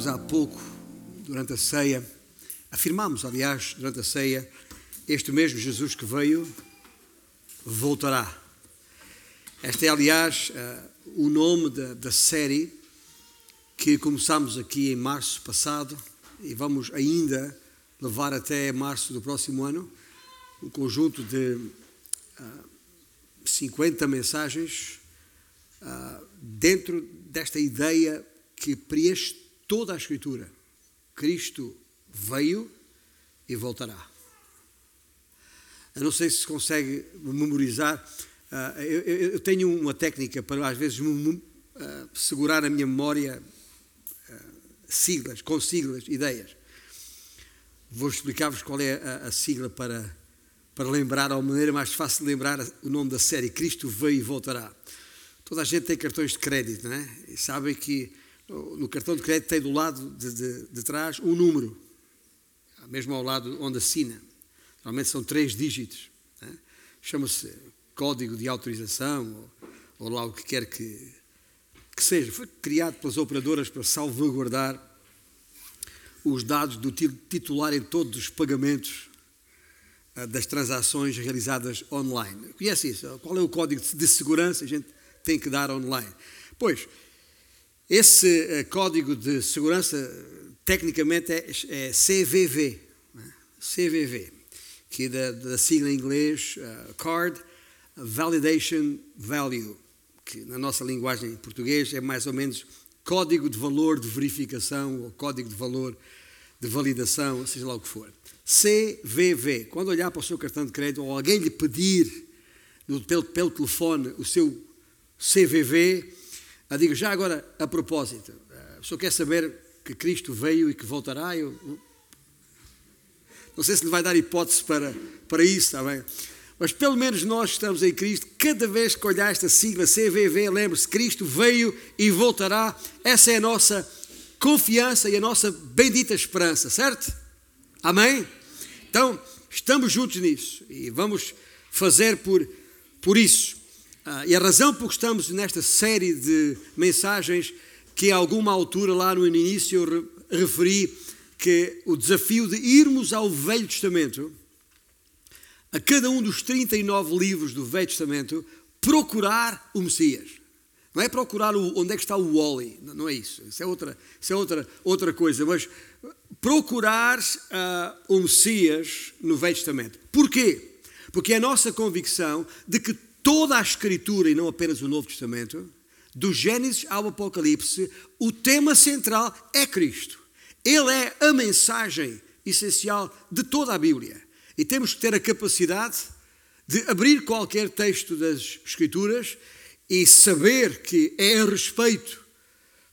afirmámos há pouco, durante a ceia, afirmámos, aliás, durante a ceia, este mesmo Jesus que veio voltará. Este é, aliás, uh, o nome da, da série que começámos aqui em março passado e vamos ainda levar até março do próximo ano um conjunto de uh, 50 mensagens uh, dentro desta ideia que preenche toda a Escritura. Cristo veio e voltará. Eu não sei se consegue memorizar. Uh, eu, tenho uma técnica para, às vezes, uh, segurar a minha memória siglas, com siglas, ideias. Vou explicar-vos qual é a, sigla para, para lembrar, a maneira mais fácil de lembrar o nome da série, Cristo veio e voltará. Toda a gente tem cartões de crédito, não é? E sabem que no cartão de crédito tem do lado de, de, de trás um número, mesmo ao lado onde assina. Normalmente são três dígitos. É? Chama-se código de autorização ou, ou lá o que quer que, que seja, foi criado pelas operadoras para salvaguardar os dados do titular em todos os pagamentos ah, das transações realizadas online. Conhece isso? Qual é o código de segurança que a gente tem que dar online? Pois, esse ah, código de segurança tecnicamente é, é CVV, né? CVV, que é da, da sigla em inglês uh, Card Validation Value que na nossa linguagem em português é mais ou menos código de valor de verificação ou código de valor de validação, seja lá o que for. CVV. Quando olhar para o seu cartão de crédito ou alguém lhe pedir pelo, pelo telefone o seu CVV, a digo já agora a propósito, eh, o senhor quer saber que Cristo veio e que voltará? Eu, não sei se lhe vai dar hipótese para, para isso, está bem? Mas pelo menos nós estamos em Cristo. Cada vez que olhar esta sigla CVV, lembre-se: Cristo veio e voltará. Essa é a nossa confiança e a nossa bendita esperança, certo? Amém? Então, estamos juntos nisso e vamos fazer por, por isso. Ah, e a razão por que estamos nesta série de mensagens, que a alguma altura lá no início eu referi que o desafio de irmos ao Velho Testamento a cada um dos 39 livros do Velho Testamento procurar o Messias. Não é procurar o, onde é que está o Wally, não é isso. Isso é outra, isso é outra, outra coisa. Mas procurar uh, o Messias no Velho Testamento. Porquê? Porque é a nossa convicção de que toda a Escritura, e não apenas o Novo Testamento, do Gênesis ao Apocalipse, o tema central é Cristo. Ele é a mensagem essencial de toda a Bíblia. E temos que ter a capacidade de abrir qualquer texto das Escrituras e saber que é a respeito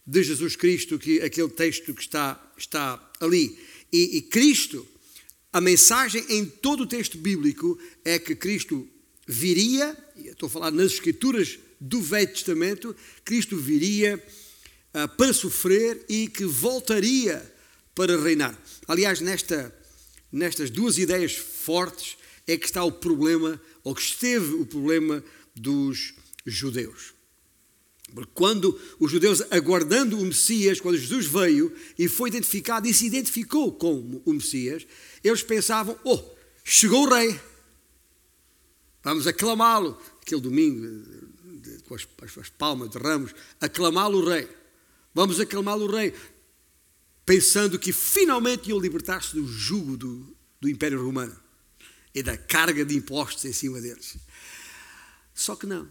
de Jesus Cristo que aquele texto que está, está ali. E, e Cristo, a mensagem em todo o texto bíblico é que Cristo viria, estou a falar nas Escrituras do Velho Testamento, Cristo viria uh, para sofrer e que voltaria para reinar. Aliás, nesta nestas duas ideias fortes é que está o problema, ou que esteve o problema dos judeus. Porque quando os judeus, aguardando o Messias, quando Jesus veio e foi identificado e se identificou com o Messias, eles pensavam: oh, chegou o rei, vamos aclamá-lo. Aquele domingo, com as, as palmas de ramos, aclamá-lo o rei. Vamos aclamá-lo o rei pensando que finalmente iam libertar-se do jugo do, do Império Romano e da carga de impostos em cima deles. Só que não.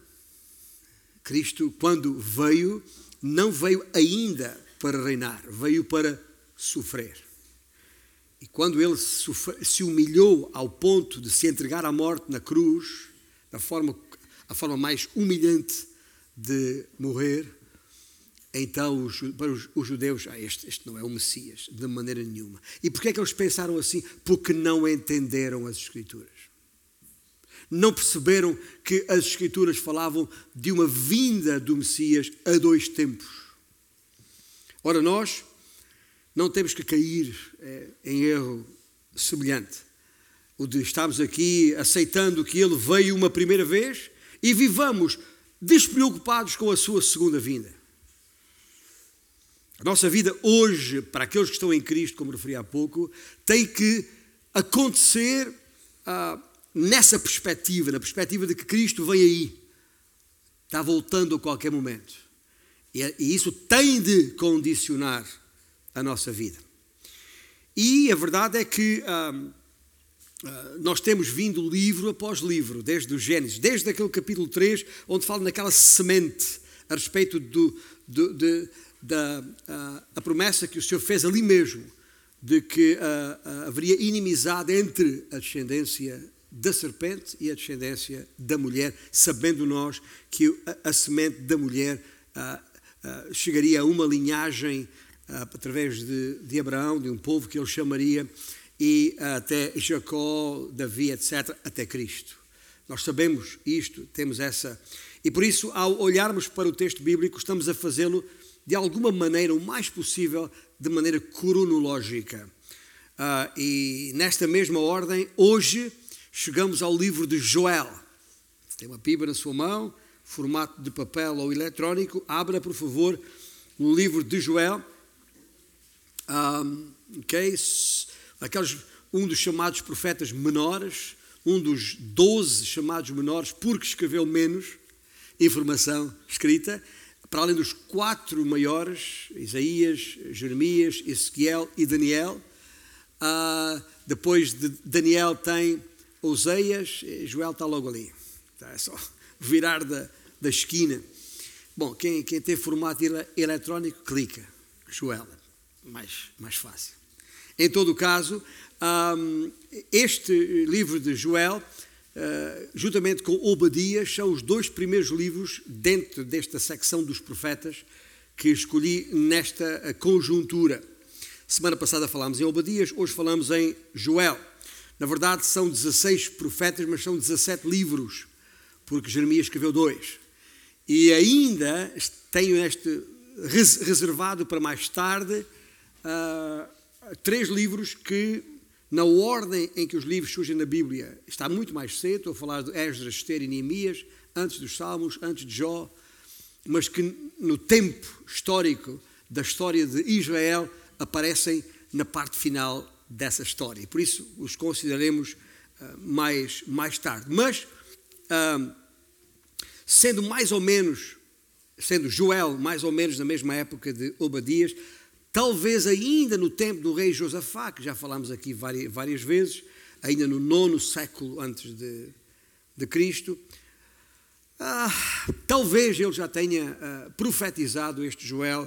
Cristo, quando veio, não veio ainda para reinar, veio para sofrer. E quando ele se humilhou ao ponto de se entregar à morte na cruz, da forma, a forma mais humilhante de morrer, então, os, para os, os judeus, ah, este, este, não é o Messias, de maneira nenhuma. E porquê é que eles pensaram assim? Porque não entenderam as Escrituras. Não perceberam que as Escrituras falavam de uma vinda do Messias a dois tempos. Ora, nós não temos que cair é, em erro semelhante. O de estarmos aqui aceitando que Ele veio uma primeira vez e vivamos despreocupados com a sua segunda vinda. A nossa vida hoje, para aqueles que estão em Cristo, como referi há pouco, tem que acontecer ah, nessa perspectiva, na perspectiva de que Cristo vem aí, está voltando a qualquer momento. E, e isso tem de condicionar a nossa vida. E a verdade é que ah, ah, nós temos vindo livro após livro, desde o Gênesis, desde aquele capítulo 3, onde fala naquela semente a respeito do, do, de, da a, a, promessa que o Senhor fez ali mesmo, de que haveria inimizade entre a descendência da serpente e a descendência da mulher, sabendo nós que a, a semente da mulher chegaria a uma linhagem através de, de, Abraão, de um povo que ele chamaria, e até Jacó, Davi, etc., até Cristo. Nós sabemos isto, temos essa. E por isso, ao olharmos para o texto bíblico, estamos a fazê-lo de alguma maneira, o mais possível, de maneira cronológica. e nesta mesma ordem, hoje chegamos ao livro de Joel. Tem uma piba na sua mão, formato de papel ou eletrónico. Abra, por favor, o livro de Joel. Um, okay? Aqueles, um dos chamados profetas menores, um dos doze chamados menores, porque escreveu menos informação escrita, para além dos quatro maiores, Isaías, Jeremias, Ezequiel e Daniel. Uh, depois de Daniel tem Oseias, Joel está logo ali. É só virar da, da esquina. Bom, quem, quem tem formato eletrónico, clica. Joel, mais, mais fácil. Em todo caso, um, este livro de Joel, uh, juntamente com Obadias, são os dois primeiros livros dentro desta secção dos profetas que escolhi nesta conjuntura. Semana passada falámos em Obadias, hoje falamos em Joel. Na verdade, são 16 profetas, mas são 17 livros, porque Jeremias escreveu dois. E ainda tenho este reservado para mais tarde uh, três livros que, na ordem em que os livros surgem na Bíblia, está muito mais cedo. Estou a falar de Esdras, Esther e Neemias, antes dos Salmos, antes de Jó, mas que no tempo histórico da história de Israel aparecem na parte final dessa história. E por isso os consideraremos uh, mais, mais tarde. Mas, uh, sendo mais ou menos, sendo Joel mais ou menos na mesma época de Obadias, talvez ainda no tempo do rei Josafá, que já falámos aqui várias, várias vezes, ainda no nono século antes de, de Cristo, ah, talvez ele já tenha uh, profetizado este Joel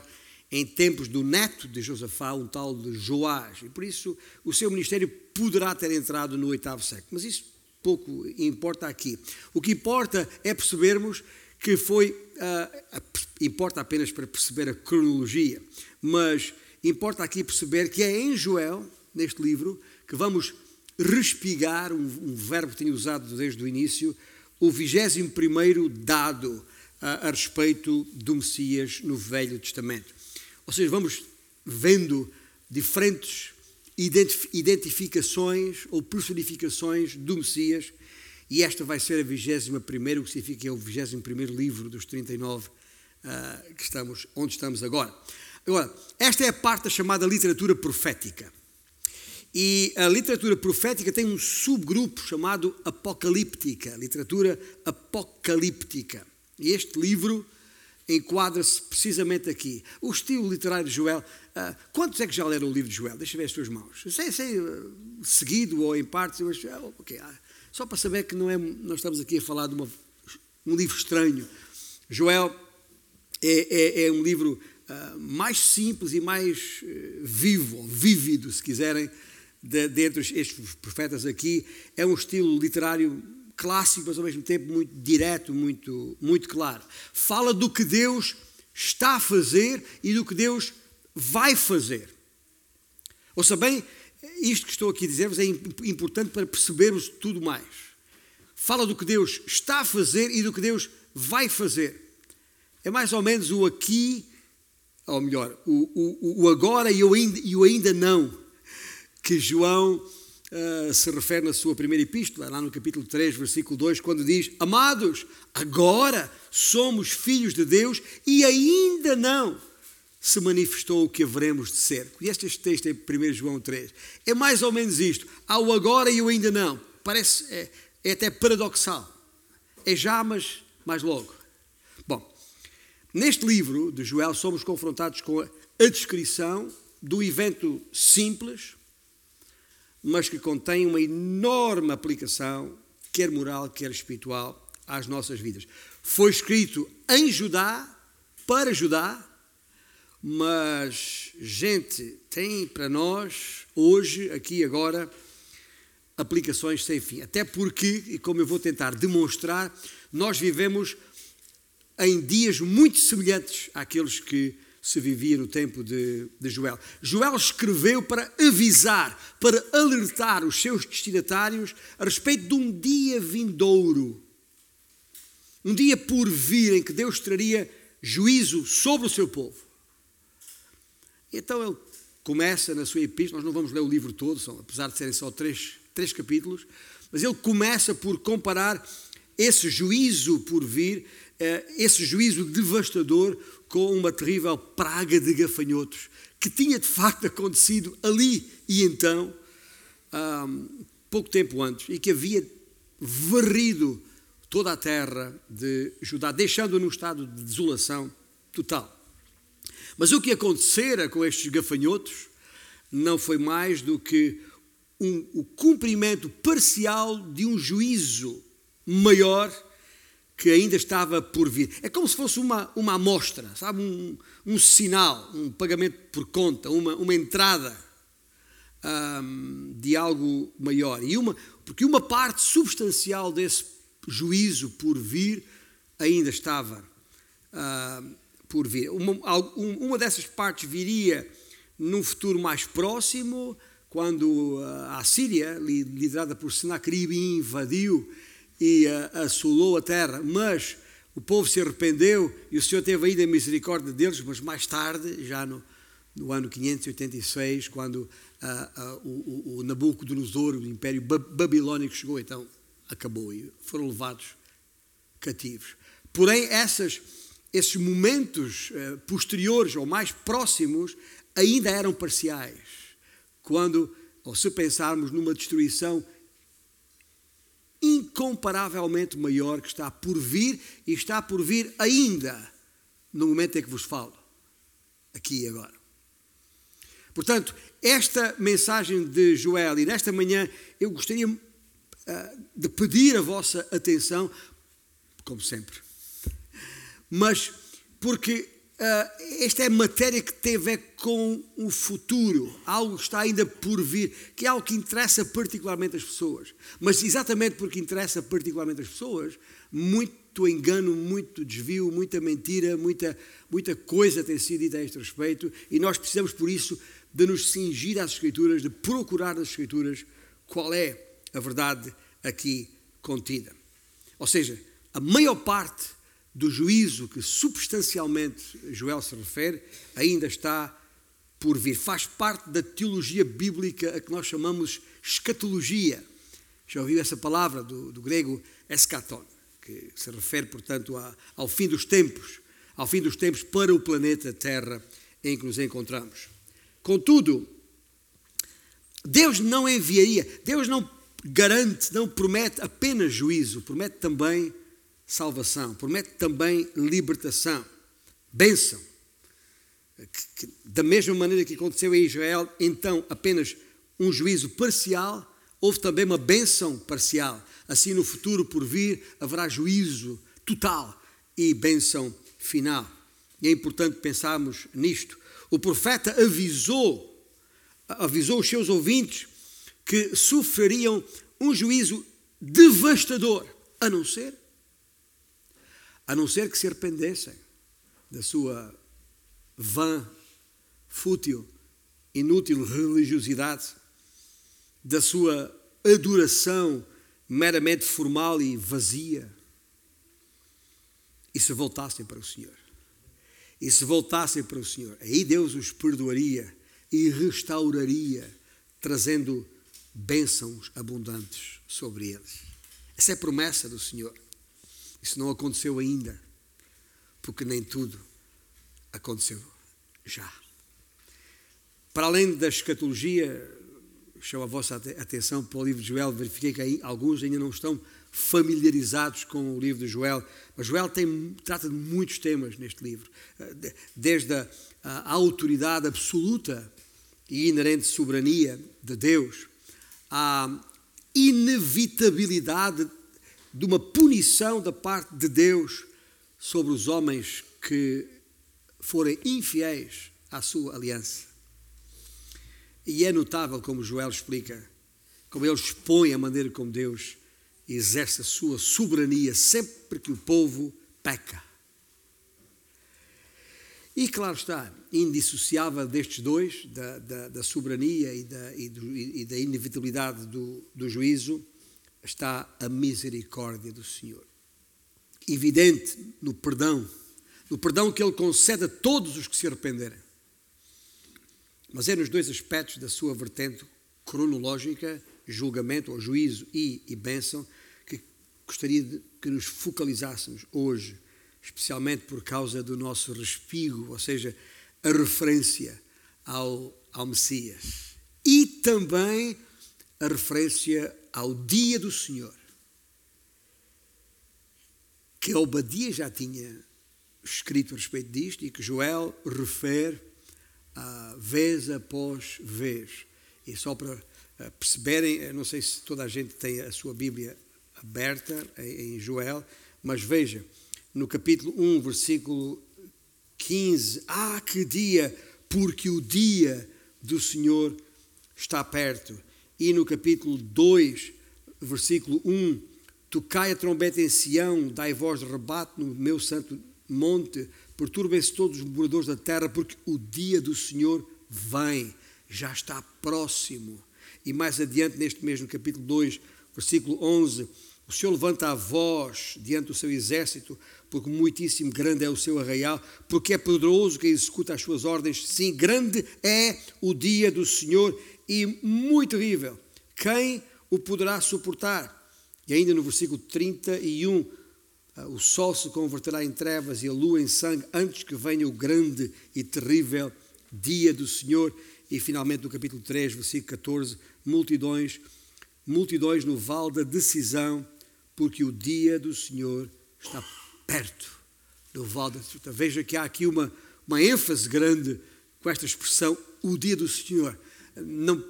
em tempos do neto de Josafá, um tal de Joás. E por isso o seu ministério poderá ter entrado no oitavo século. Mas isso pouco importa aqui. O que importa é percebermos que foi. Uh, importa apenas para perceber a cronologia, mas importa aqui perceber que é em Joel, neste livro, que vamos respigar um, um verbo que tenho usado desde o início, o vigésimo primeiro dado uh, a respeito do Messias no Velho Testamento. Ou seja, vamos vendo diferentes identificações ou personificações do Messias, e esta vai ser a 21 primeira, o que significa que é o 21 primeiro livro dos 39 uh, ah, que estamos, onde estamos agora. Agora, esta é a parte da chamada literatura profética. E a literatura profética tem um subgrupo chamado apocalíptica, literatura apocalíptica. E este livro enquadra-se precisamente aqui. O estilo literário de Joel. Uh, quantos é que já leram o livro de Joel? Deixa eu ver as tuas mãos. Sei, sei, uh, seguido ou em partes, mas uh, okay, só para saber que não é, nós estamos aqui a falar de uma, um livro estranho. Joel é, é, é um livro mais simples e mais vivo, vívido, se quiserem, de, dentre estes profetas aqui. É um estilo literário clássico, mas ao mesmo tempo muito direto, muito, muito claro. Fala do que Deus está a fazer e do que Deus vai fazer. Ouça bem, isto que estou aqui a dizer-vos é importante para percebermos tudo mais. Fala do que Deus está a fazer e do que Deus vai fazer. É mais ou menos o aqui, ou melhor, o, o, o agora e o ainda, e o ainda não, que João uh, se refere na sua primeira epístola, lá no capítulo 3, versículo 2, quando diz: Amados, agora somos filhos de Deus e ainda não se manifestou o que haveremos de ser. Conhece este texto em 1 João 3? É mais ou menos isto. Há o agora e o ainda não. Parece, é, é até paradoxal. É já, mas mais logo. Neste livro de Joel somos confrontados com a, a descrição do evento simples, mas que contém uma enorme aplicação, quer moral, quer espiritual, às nossas vidas. Foi escrito em Judá, para Judá, mas, gente, tem para nós, hoje, aqui agora, aplicações sem fim. Até porque, e como eu vou tentar demonstrar, nós vivemos em dias muito semelhantes àqueles que se vivia no tempo de, de Joel. Joel escreveu para avisar, para alertar os seus destinatários a respeito de um dia vindouro, um dia por vir em que Deus traria juízo sobre o seu povo. Então ele começa na sua epístola, nós não vamos ler o livro todo, são, apesar de serem só três, três capítulos, mas ele começa por comparar esse juízo por vir, esse juízo devastador, com uma terrível praga de gafanhotos, que tinha de facto acontecido ali e então, pouco tempo antes, e que havia varrido toda a terra de Judá, deixando-a num estado de desolação total. Mas o que acontecera com estes gafanhotos não foi mais do que um, o cumprimento parcial de um juízo maior que ainda estava por vir. É como se fosse uma, uma amostra, sabe? Um, um sinal, um pagamento por conta, uma, uma entrada de algo maior. E uma, porque uma parte substancial desse juízo por vir ainda estava por vir. Uma, uma dessas partes viria num futuro mais próximo, quando a Síria, liderada por Senaqueribe, invadiu e assolou a terra, mas o povo se arrependeu e o Senhor teve ainda misericórdia deles, mas mais tarde, já no, no ano 586, quando o, o, Nabucodonosor, o Império Babilónico chegou, então acabou e foram levados cativos. Porém, essas esses momentos eh, posteriores ou mais próximos ainda eram parciais. Quando, ou se pensarmos numa destruição incomparavelmente maior que está por vir e está por vir ainda no momento em que vos falo, aqui e agora. Portanto, esta mensagem de Joel e nesta manhã eu gostaria uh, de pedir a vossa atenção, como sempre, mas porque uh, esta é matéria que tem a ver com o futuro, algo que está ainda por vir, que é algo que interessa particularmente as pessoas. Mas exatamente porque interessa particularmente as pessoas, muito engano, muito desvio, muita mentira, muita, muita coisa tem sido dita a este respeito, e nós precisamos, por isso, de nos cingir às Escrituras, de procurar nas Escrituras qual é a verdade aqui contida. Ou seja, a maior parte do juízo que substancialmente Joel se refere ainda está por vir. Faz parte da teologia bíblica a que nós chamamos escatologia. Já ouviu essa palavra do, do grego eschaton, que se refere, portanto, a, ao fim dos tempos, ao fim dos tempos para o planeta Terra em que nos encontramos. Contudo, Deus não enviaria, Deus não garante, não promete apenas juízo, promete também salvação, promete também libertação, bênção. Que, que, da mesma maneira que aconteceu em Israel, então apenas um juízo parcial, houve também uma bênção parcial. Assim, no futuro por vir, haverá juízo total e bênção final. E é importante pensarmos nisto. O profeta avisou, avisou os seus ouvintes que sofreriam um juízo devastador, a não ser a não ser que se arrependessem da sua vã, fútil, inútil religiosidade, da sua adoração meramente formal e vazia, e se voltassem para o Senhor. E se voltassem para o Senhor, aí Deus os perdoaria e restauraria, trazendo bênçãos abundantes sobre eles. Essa é a promessa do Senhor. Isso não aconteceu ainda, porque nem tudo aconteceu já. Para além da escatologia, chamo a vossa atenção para o livro de Joel, verifiquei que alguns ainda não estão familiarizados com o livro de Joel, mas Joel tem, trata de muitos temas neste livro, eh, desde a, a autoridade absoluta e inerente soberania de Deus, à inevitabilidade de uma punição da parte de Deus sobre os homens que forem infiéis à sua aliança. E é notável como Joel explica, como ele expõe a maneira como Deus exerce a sua soberania sempre que o povo peca. E claro está, indissociável destes dois, da, da, da soberania e da, e, do, e da inevitabilidade do, do juízo, está a misericórdia do Senhor. Evidente no perdão, no perdão que Ele concede a todos os que se arrependerem. Mas é nos dois aspectos da sua vertente cronológica, julgamento ou juízo e, e bênção, que gostaria de que nos focalizássemos hoje, especialmente por causa do nosso respigo, ou seja, a referência ao, ao Messias. E também a referência ao dia do Senhor, que Obadia já tinha escrito a respeito disto e que Joel refere uh, vez após vez. E só para uh, perceberem, não sei se toda a gente tem a sua Bíblia aberta em Joel, mas veja, no capítulo 1, versículo 15: Ah, que dia! Porque o dia do Senhor está perto. E no capítulo 2, versículo 1: Tocai a trombeta em Sião, dai voz de rebate no meu santo monte, perturbem-se todos os moradores da terra, porque o dia do Senhor vem, já está próximo. E mais adiante, neste mesmo capítulo 2, versículo 11, o Senhor levanta a voz diante do seu exército, porque muitíssimo grande é o seu arraial, porque é poderoso quem executa as suas ordens. Sim, grande é o dia do Senhor e muito terrível. Quem o poderá suportar? E ainda no versículo 31, ah, o sol se converterá em trevas e a lua em sangue antes que venha o grande e terrível dia do Senhor. E finalmente no capítulo 3, versículo 14, multidões, multidões no vale da decisão, porque o dia do Senhor está perto no vale da decisão. Veja que há aqui uma, uma ênfase grande com esta expressão, o dia do Senhor. Não,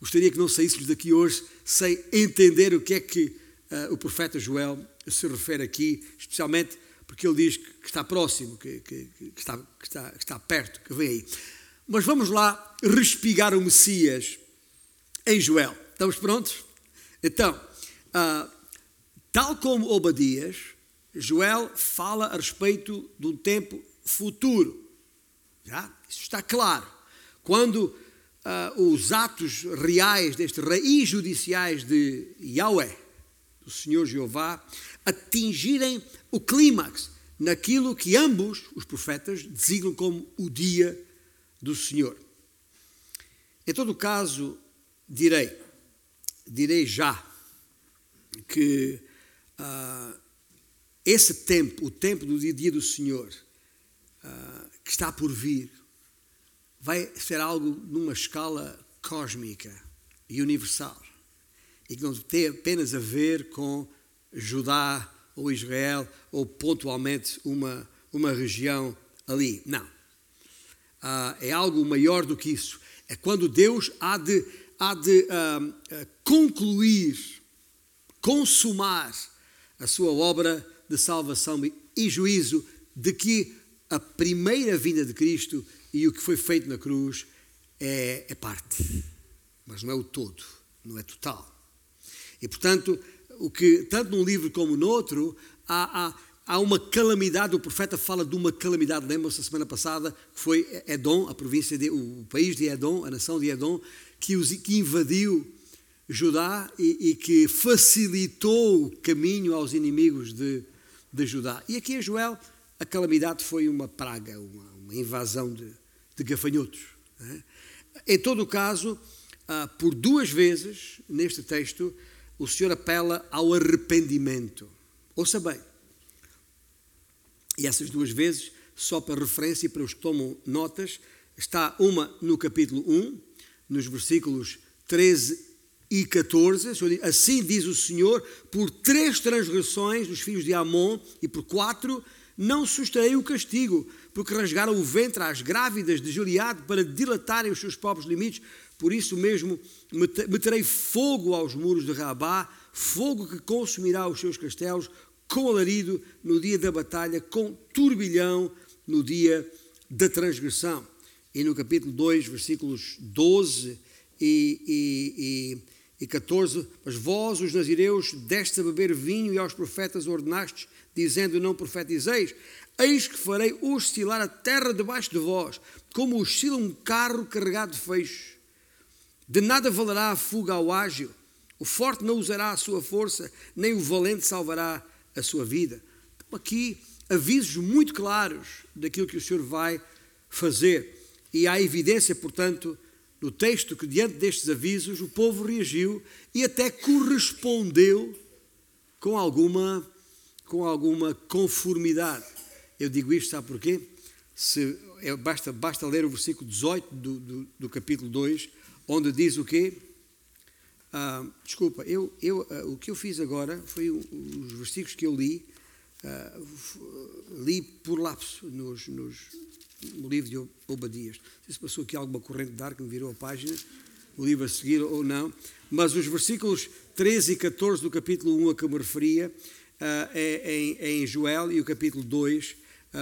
gostaria que não saíssemos daqui hoje sem entender o que é que uh, o profeta Joel se refere aqui, especialmente porque ele diz que está próximo, que, que, que, está, que, está, está perto, que vem aí. Mas vamos lá respigar o Messias em Joel. Estamos prontos? Então, uh, tal como Obadias, Joel fala a respeito de um tempo futuro. Já? Isso está claro. Quando uh, os atos reais deste rei e judiciais de Yahweh, do Senhor Jeová, atingirem o clímax naquilo que ambos os profetas designam como o dia do Senhor. Em todo caso, direi, direi já que uh, esse tempo, o tempo do dia do Senhor, uh, que está por vir, vai ser algo numa escala cósmica e universal e que não tem apenas a ver com Judá ou Israel ou pontualmente uma, uma região ali. Não. Ah, é algo maior do que isso. É quando Deus há de, há de ah, ah concluir, consumar a sua obra de salvação e juízo de que a primeira vinda de Cristo e o que foi feito na cruz é, é parte, mas não é o todo, não é total. E, portanto, o que, tanto num livro como no outro, há, há, há uma calamidade, o profeta fala de uma calamidade, lembram-se a semana passada, que foi Edom, a província, de, o país de Edom, a nação de Edom, que, os, que invadiu Judá e, e, que facilitou o caminho aos inimigos de, de Judá. E aqui em Joel, a calamidade foi uma praga, uma, uma invasão de, de gafanhotos. É? Em todo o caso, ah, por duas vezes, neste texto, o Senhor apela ao arrependimento. Ouça bem. E essas duas vezes, só para referência e para os que tomam notas, Está uma no capítulo 1, nos versículos 13 e 14. Assim diz o Senhor: por três transgressões dos filhos de Amon e por quatro não susterei o castigo, porque rasgaram o ventre às grávidas de Gileade para dilatarem os seus próprios limites. Por isso mesmo meterei fogo aos muros de Rabá, fogo que consumirá os seus castelos, com alarido no dia da batalha, com turbilhão no dia da transgressão. E no capítulo 2, versículos 12 e, e, e, e 14: Mas vós, os nazireus, deste a beber vinho e aos profetas ordenastes, dizendo: Não profetizeis. Eis que farei oscilar a terra debaixo de vós, como oscila um carro carregado de feixes. De nada valerá a fuga ao ágil. O forte não usará a sua força, nem o valente salvará a sua vida. Então, aqui, avisos muito claros daquilo que o Senhor vai fazer. E há evidência, portanto, no texto que, diante destes avisos, o povo reagiu e até correspondeu com alguma, com alguma conformidade. Eu digo isto, sabe porquê? Se, é, basta, basta ler o versículo 18 do, do, do capítulo 2, onde diz o quê? Ah, desculpa, eu, eu, ah, o que eu fiz agora foi os versículos que eu li, ah, li por lapso nos, nos, no livro de Obadias. Não sei se passou aqui alguma corrente de ar que me virou a página, o livro a seguir ou não, mas os versículos 13 e 14 do capítulo 1 a que me referia é, em, é em Joel e o capítulo 2,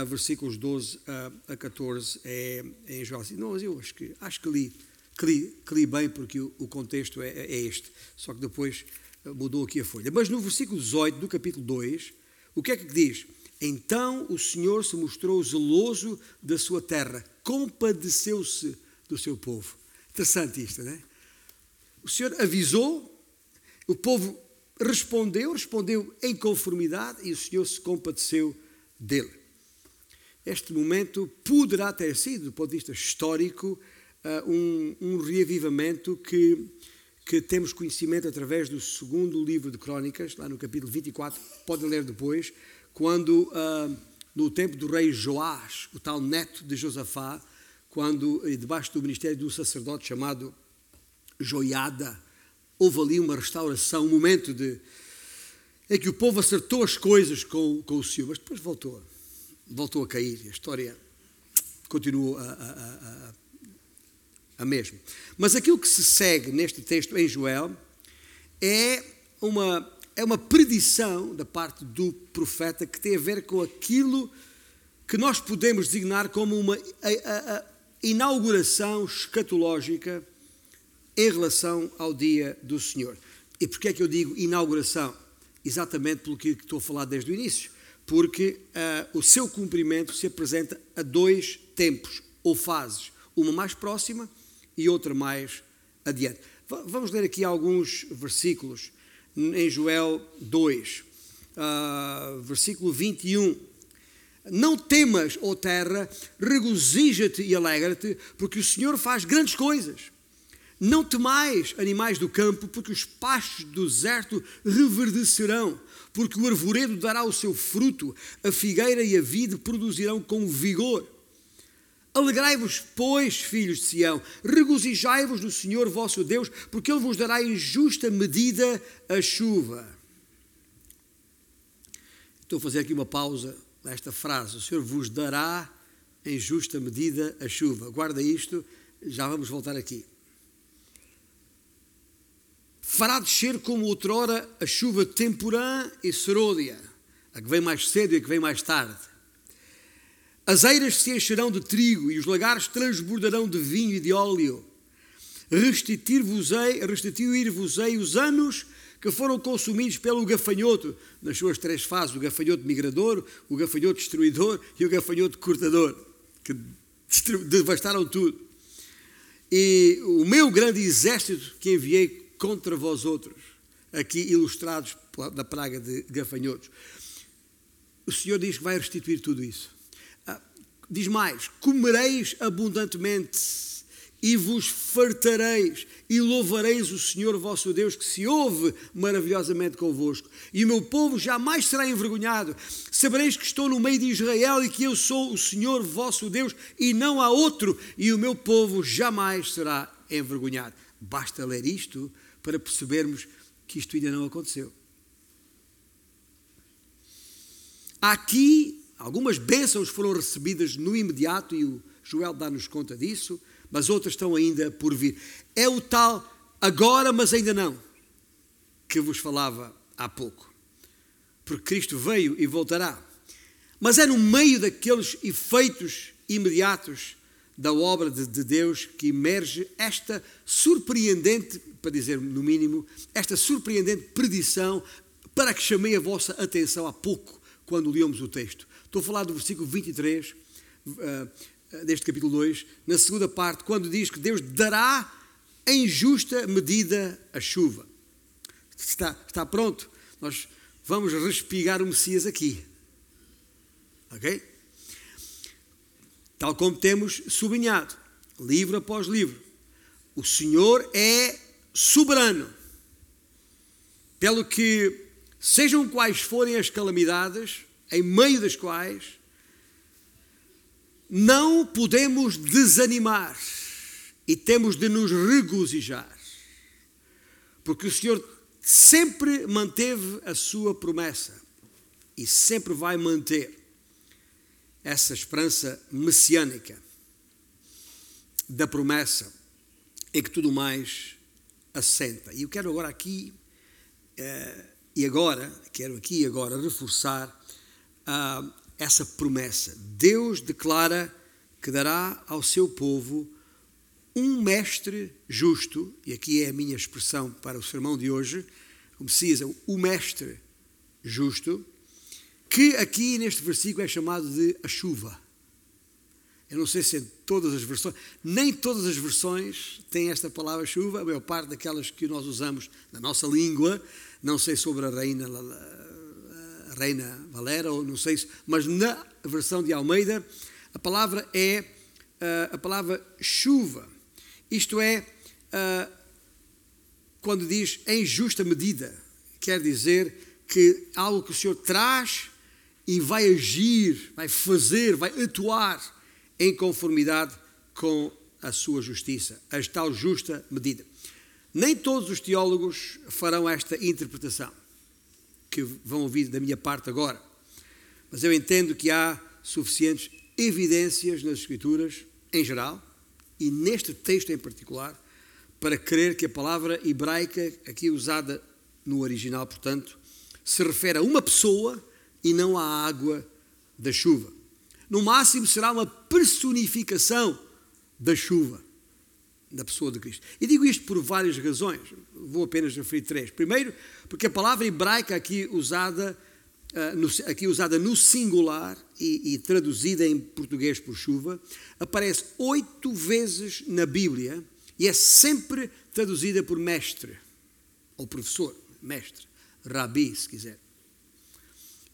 versículos 12 a 14 é, é em Joel. Não, eu acho que, acho que li que li, que li bem porque o, o contexto é, é, este, só que depois eh, mudou aqui a folha. Mas no versículo 18 do capítulo 2, o que é que diz? Então o Senhor se mostrou zeloso da sua terra, compadeceu-se do seu povo. Interessante isto, não é? O Senhor avisou, o povo respondeu, respondeu em conformidade e o Senhor se compadeceu dele. Este momento poderá ter sido, do ponto de vista histórico, uh, um, um reavivamento que, que temos conhecimento através do segundo livro de Crônicas, lá no capítulo 24, podem ler depois, quando uh, no tempo do rei Joás, o tal neto de Josafá, quando debaixo do ministério de um sacerdote chamado Joiada, houve ali uma restauração, um momento de em que o povo acertou as coisas com, com o Senhor, mas depois voltou, voltou a cair. A história continuou a, a, a, a mesma. Mas aquilo que se segue neste texto em Joel é uma, é uma predição da parte do profeta que tem a ver com aquilo que nós podemos designar como uma a, a, a inauguração escatológica em relação ao dia do Senhor. E porquê é que eu digo inauguração? Exatamente pelo que estou a falar desde o início. Porque uh, o seu cumprimento se apresenta a dois tempos ou fases. Uma mais próxima e outra mais adiante. Vamos ler aqui alguns versículos em Joel 2, uh, ah, versículo 21. Não temas, ó terra, regozija-te e alegra-te, porque o Senhor faz grandes coisas. Não temais, animais do campo, porque os pastos do deserto reverdecerão, porque o arvoredo dará o seu fruto, a figueira e a vide produzirão com vigor. Alegrai-vos, pois, filhos de Sião, regozijai-vos do Senhor vosso Deus, porque Ele vos dará em justa medida a chuva. Estou a fazer aqui uma pausa nesta frase: O Senhor vos dará em justa medida a chuva. Guarda isto, já vamos voltar aqui. Fará descer como outrora a chuva temporã e serôdia, a que vem mais cedo e a que vem mais tarde as eiras se encherão de trigo e os lagares transbordarão de vinho e de óleo. Restituir-vos-ei restituir os anos que foram consumidos pelo gafanhoto, nas suas três fases: o gafanhoto migrador, o gafanhoto destruidor e o gafanhoto cortador, que devastaram tudo. E o meu grande exército que enviei contra vós outros, aqui ilustrados da praga de gafanhotos. O Senhor diz que vai restituir tudo isso. Diz mais: comereis abundantemente e vos fartareis, e louvareis o Senhor vosso Deus, que se ouve maravilhosamente convosco. E o meu povo jamais será envergonhado. Sabereis que estou no meio de Israel e que eu sou o Senhor vosso Deus, e não há outro, e o meu povo jamais será envergonhado. Basta ler isto para percebermos que isto ainda não aconteceu. Aqui, algumas bênçãos foram recebidas no imediato, e o Joel dá-nos conta disso mas outras estão ainda por vir. É o tal agora, mas ainda não, que vos falava há pouco. Porque Cristo veio e voltará. Mas é no meio daqueles efeitos imediatos da obra de, de Deus que emerge esta surpreendente, para dizer no mínimo, esta surpreendente predição para que chamei a vossa atenção há pouco, quando lemos o texto. Estou a falar do versículo 23, deste capítulo 2, na segunda parte, quando diz que Deus dará em justa medida a chuva. Está, está pronto? Nós vamos respigar o Messias aqui. Ok? Tal como temos sublinhado, livro após livro. O Senhor é soberano. Pelo que, sejam quais forem as calamidades, em meio das quais não podemos desanimar e temos de nos regozijar, porque o Senhor sempre manteve a sua promessa e sempre vai manter essa esperança messiânica da promessa em que tudo mais assenta. E eu quero agora aqui eh, e agora, quero aqui e agora reforçar a essa promessa. Deus declara que dará ao seu povo um mestre justo, e aqui é a minha expressão para o sermão de hoje, como se diz, o mestre justo, que aqui neste versículo é chamado de a chuva. Eu não sei se em todas as versões, nem todas as versões têm esta palavra chuva, a maior parte daquelas que nós usamos na nossa língua, não sei sobre a reina Reina Valera, ou não sei se, mas na versão de Almeida, a palavra é uh, a palavra chuva. Isto é, uh, quando diz em justa medida, quer dizer que algo que o Senhor traz e vai agir, vai fazer, vai atuar em conformidade com a sua justiça, a tal justa medida. Nem todos os teólogos farão esta interpretação que vão ouvir da minha parte agora. Mas eu entendo que há suficientes evidências nas Escrituras, em geral, e neste texto em particular, para crer que a palavra hebraica, aqui usada no original, portanto, se refere a uma pessoa e não à água da chuva. No máximo será uma personificação da chuva da pessoa de Cristo. E digo isto por várias razões, vou apenas referir três. Primeiro, porque a palavra hebraica aqui usada, no, aqui usada no singular e, e, traduzida em português por chuva, aparece oito vezes na Bíblia e é sempre traduzida por mestre, ou professor, mestre, rabi, se quiser.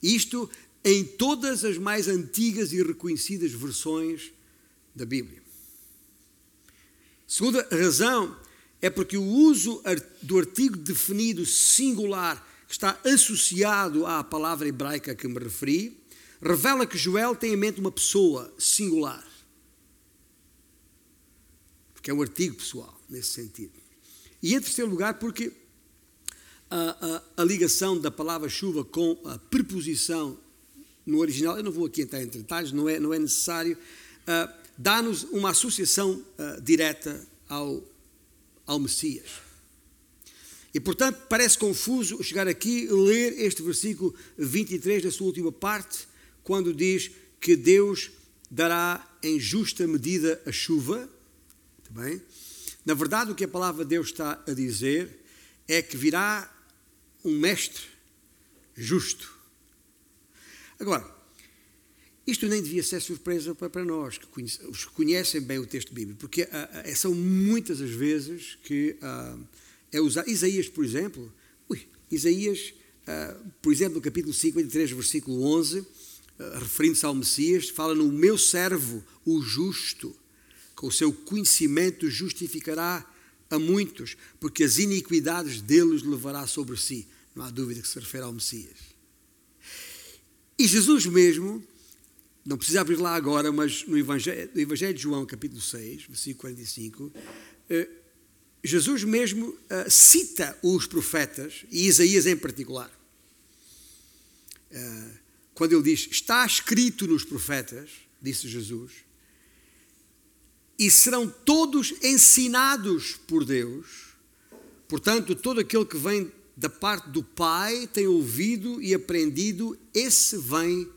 Isto em todas as mais antigas e reconhecidas versões da Bíblia. Segunda razão é porque o uso do artigo definido singular que está associado à palavra hebraica a que me referi, revela que Joel tem em mente uma pessoa singular. Porque é um artigo pessoal, nesse sentido. E em terceiro lugar, porque a, a, a ligação da palavra chuva com a preposição no original, eu não vou aqui entrar em detalhes, não é, não é necessário, uh, dá-nos uma associação uh, direta ao, ao Messias. E portanto parece confuso chegar aqui e ler este versículo 23 da sua última parte, quando diz que Deus dará em justa medida a chuva. bem? Na verdade, o que a palavra de Deus está a dizer é que virá um mestre justo. Agora, isto nem devia ser surpresa para nós, que os que conhecem bem o texto bíblico, porque ah, ah, são muitas as vezes que uh, é usado. Isaías, por exemplo, ui, Isaías, uh, por exemplo, no capítulo 53, versículo 11, uh, referindo-se ao Messias, fala no meu servo, o justo, Com o seu conhecimento justificará a muitos, porque as iniquidades deles levará sobre si. Não há dúvida que se refere ao Messias. E Jesus mesmo, não precisa abrir lá agora, mas no Evangelho, no Evangelho de João, capítulo 6, versículo 45, eh, Jesus mesmo eh, cita os profetas, e Isaías em particular. Eh, quando ele diz, está escrito nos profetas, disse Jesus, e serão todos ensinados por Deus. Portanto, todo aquele que vem da parte do Pai tem ouvido e aprendido, esse vem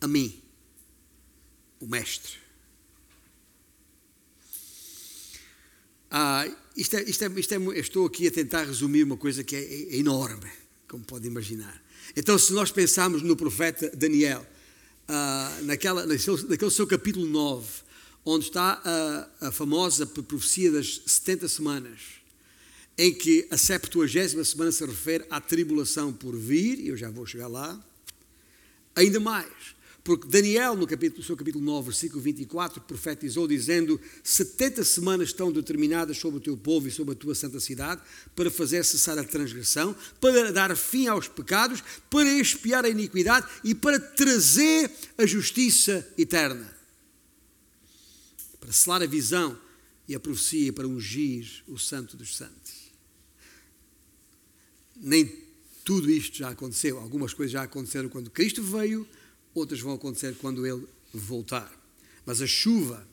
a mim, o Mestre. Ah, isto é, isto é, isto é, estou aqui a tentar resumir uma coisa que é, é enorme, como pode imaginar. Então, se nós pensarmos no profeta Daniel, ah, naquela, naquele, naquele seu capítulo 9, onde está a, a famosa profecia das 70 semanas, em que a 70 semana se refere à tribulação por vir, e eu já vou chegar lá, ainda mais, porque Daniel, no, capítulo, no seu capítulo 9, versículo 24, profetizou dizendo: 70 semanas estão determinadas sobre o teu povo e sobre a tua santa cidade, para fazer cessar a transgressão, para dar fim aos pecados, para expiar a iniquidade e para trazer a justiça eterna. Para selar a visão e a profecia para ungir o Santo dos Santos nem tudo isto já aconteceu. Algumas coisas já aconteceram quando Cristo veio, outras vão acontecer quando Ele voltar. Mas a chuva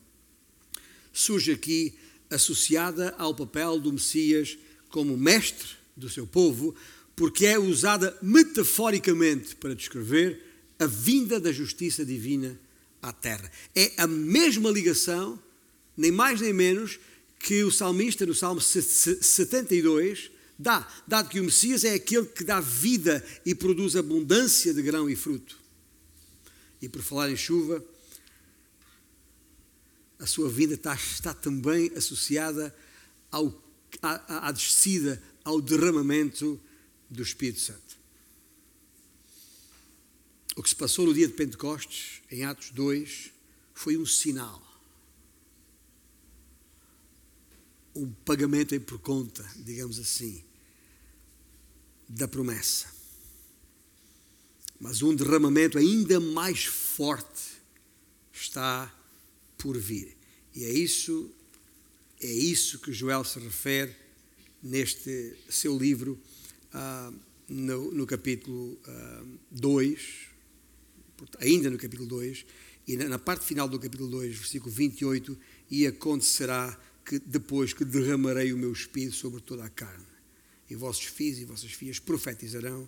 surge aqui associada ao papel do Messias como mestre do seu povo, porque é usada metaforicamente para descrever a vinda da justiça divina à terra. É a mesma ligação, nem mais nem menos, que o salmista no Salmo 72 dá, dado que o Messias é aquele que dá vida e produz abundância de grão e fruto. E por falar em chuva, a sua vida está, está também associada ao, à, à descida, ao derramamento do Espírito Santo. O que se passou no dia de Pentecostes, em Atos 2, foi um sinal. Um pagamento em por conta, digamos assim da promessa. Mas um derramamento ainda mais forte está por vir. E é isso, é isso que Joel se refere neste seu livro, ah, no, no, capítulo 2, ah, ainda no capítulo 2, e na, na parte final do capítulo 2, versículo 28, e acontecerá que depois que derramarei o meu espírito sobre toda a carne e vossos filhos e vossas filhas profetizarão,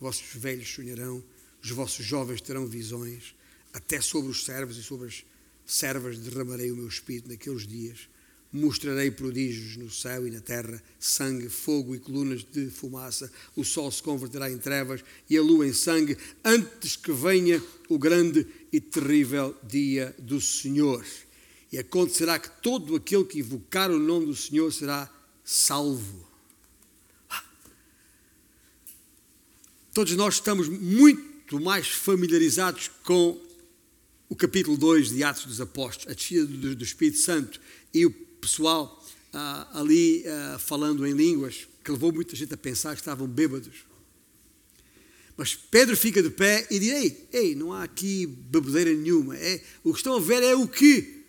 vossos velhos sonharão, os vossos jovens terão visões, até sobre os servos e sobre as servas derramarei o meu espírito naqueles dias. Mostrarei prodígios no céu e na terra, sangue, fogo e colunas de fumaça. O sol se converterá em trevas e a lua em sangue, antes que venha o grande e terrível dia do Senhor. E acontecerá que todo aquele que invocar o nome do Senhor será salvo. Todos nós estamos muito mais familiarizados com o capítulo 2 de Atos dos Apóstolos, a descida do, do Espírito Santo e o pessoal ah, ali ah, falando em línguas, que levou muita gente a pensar que estavam bêbados. Mas Pedro fica de pé e diz: Ei, ei não há aqui bebedeira nenhuma. É, o que estão a ver é o que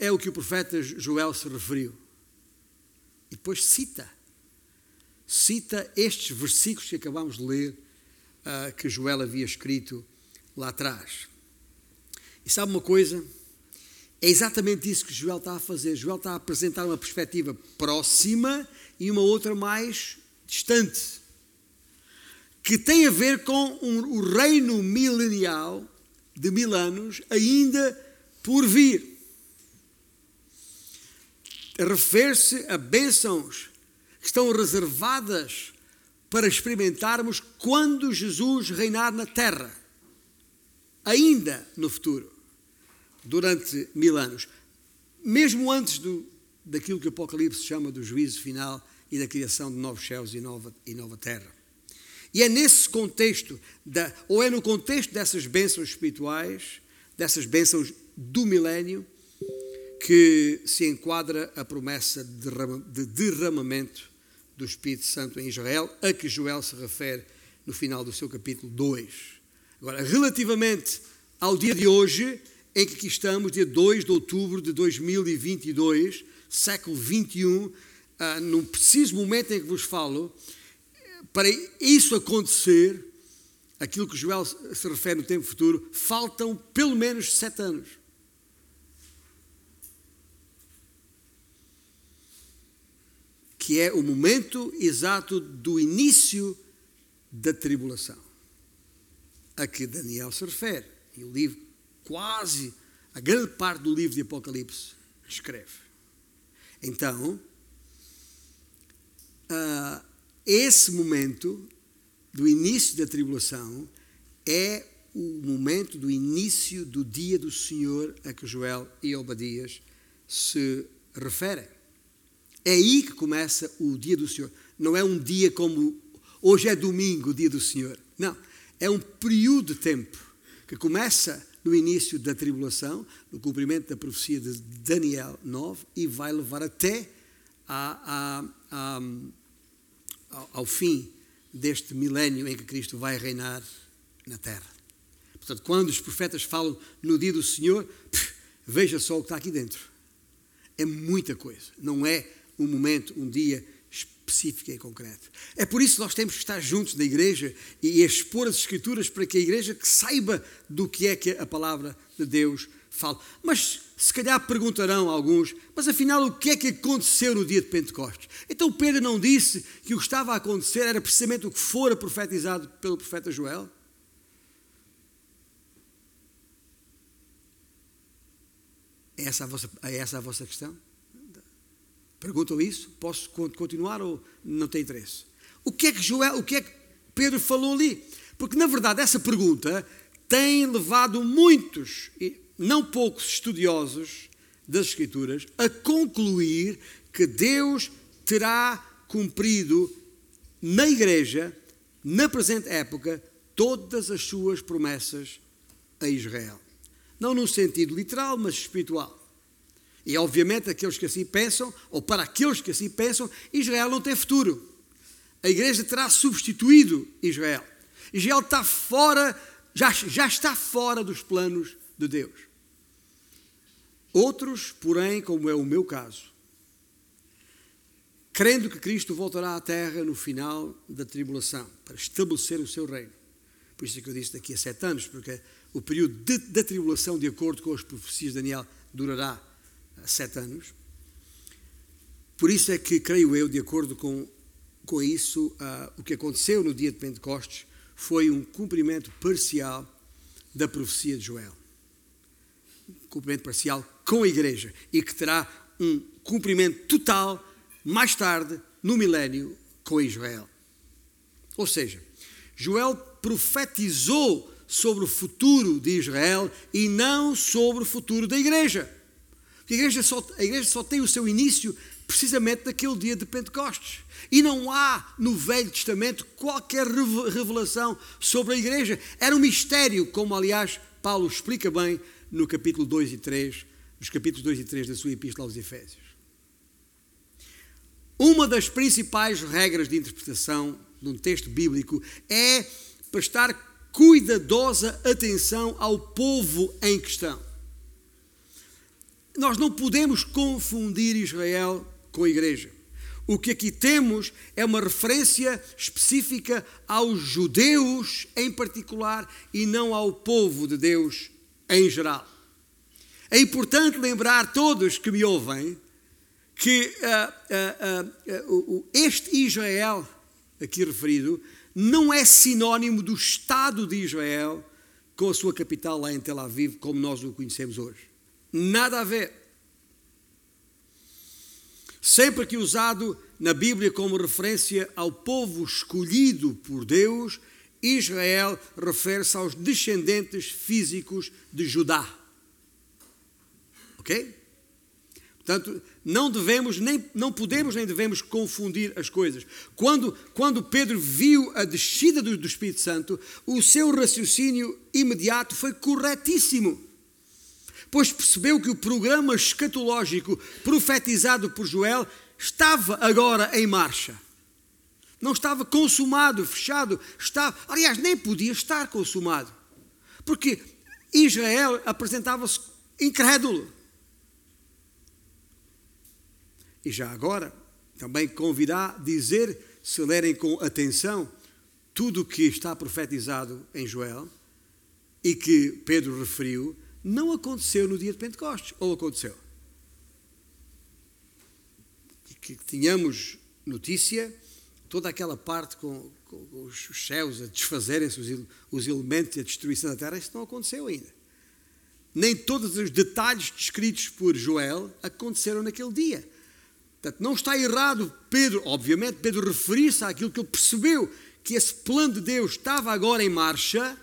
é o que o profeta Joel se referiu. E depois cita cita estes versículos que acabamos de ler, uh, que Joel havia escrito lá atrás. E sabe uma coisa? É exatamente isso que Joel está a fazer. Joel está a apresentar uma perspectiva próxima e uma outra mais distante, que tem a ver com um, o reino milenial de mil anos ainda por vir. Refere-se a bênçãos que estão reservadas para experimentarmos quando Jesus reinar na terra, ainda no futuro, durante mil anos, mesmo antes do, daquilo que o Apocalipse chama do juízo final e da criação de novos céus e nova, e nova terra. E é nesse contexto, da, ou é no contexto dessas bênçãos espirituais, dessas bênçãos do milénio, que se enquadra a promessa de derramamento do Espírito Santo em Israel, a que Joel se refere no final do seu capítulo 2. Agora, relativamente ao dia de hoje, em que aqui estamos, dia 2 de outubro de 2022, século 21, ah, num preciso momento em que vos falo, para isso acontecer, aquilo que Joel se refere no tempo futuro, faltam pelo menos sete anos. Que é o momento exato do início da tribulação, a que Daniel se refere. E o livro, quase, a grande parte do livro de Apocalipse, escreve. Então, uh, esse momento do início da tribulação é o momento do início do dia do Senhor a que Joel e Obadias se referem. É aí que começa o dia do Senhor. Não é um dia como hoje é domingo, o dia do Senhor. Não. É um período de tempo que começa no início da tribulação, no cumprimento da profecia de Daniel 9, e vai levar até a, a, a, ao, fim deste milénio em que Cristo vai reinar na terra. Portanto, quando os profetas falam no dia do Senhor, pff, veja só o que está aqui dentro. É muita coisa. Não é um momento, um dia específico e concreto. É por isso que nós temos que estar juntos na igreja e expor as Escrituras para que a igreja saiba do que é que a palavra de Deus fala. Mas se calhar perguntarão alguns, mas afinal o que é que aconteceu no dia de Pentecostes? Então Pedro não disse que o que estava a acontecer era precisamente o que fora profetizado pelo profeta Joel? É essa a vossa, é essa a vossa questão? Perguntam isso? Posso continuar ou não tem interesse? O que é que Joel, o que é que Pedro falou ali? Porque na verdade essa pergunta tem levado muitos não poucos estudiosos das Escrituras a concluir que Deus terá cumprido na Igreja, na presente época, todas as suas promessas a Israel. Não no sentido literal, mas espiritual. E obviamente aqueles que assim pensam, ou para aqueles que assim pensam, Israel não tem futuro. A igreja terá substituído Israel. Israel está fora, já, já está fora dos planos de Deus. Outros, porém, como é o meu caso, crendo que Cristo voltará à terra no final da tribulação para estabelecer o seu reino. Por isso é que eu disse daqui a sete anos, porque o período da tribulação, de acordo com as profecias de Daniel, durará sete anos. Por isso é que, creio eu, de acordo com, com isso, uh, o que aconteceu no dia de Pentecostes foi um cumprimento parcial da profecia de Joel cumprimento parcial com a Igreja e que terá um cumprimento total mais tarde, no milénio, com Israel. Ou seja, Joel profetizou sobre o futuro de Israel e não sobre o futuro da Igreja. A igreja, só, a igreja só tem o seu início precisamente naquele dia de Pentecostes. E não há no Velho Testamento qualquer revelação sobre a igreja. Era um mistério, como aliás Paulo explica bem no capítulo 2 e 3, nos capítulos 2 e 3 da sua Epístola aos Efésios. Uma das principais regras de interpretação de um texto bíblico é prestar cuidadosa atenção ao povo em questão. Nós não podemos confundir Israel com a igreja. O que aqui temos é uma referência específica aos judeus em particular e não ao povo de Deus em geral. É importante lembrar todos que me ouvem que uh, uh, uh, este Israel, aqui referido, não é sinónimo do Estado de Israel com a sua capital lá em Tel Aviv, como nós o conhecemos hoje. Nada a ver. Sempre que usado na Bíblia como referência ao povo escolhido por Deus, Israel refere-se aos descendentes físicos de Judá. Ok? Portanto, não devemos, nem, não podemos nem devemos confundir as coisas. Quando, quando Pedro viu a descida do, do Espírito Santo, o seu raciocínio imediato foi corretíssimo. Pois percebeu que o programa escatológico profetizado por Joel estava agora em marcha. Não estava consumado, fechado, estava, aliás, nem podia estar consumado. Porque Israel apresentava-se incrédulo. E já agora, também convidar, dizer, se lerem com atenção, tudo o que está profetizado em Joel e que Pedro referiu, não aconteceu no dia de Pentecostes, ou aconteceu? Que tínhamos notícia, toda aquela parte com, com os céus a desfazerem-se, os, os elementos e a destruição da terra, isso não aconteceu ainda. Nem todos os detalhes descritos por Joel aconteceram naquele dia. Portanto, não está errado Pedro, obviamente, Pedro referir-se àquilo que ele percebeu, que esse plano de Deus estava agora em marcha,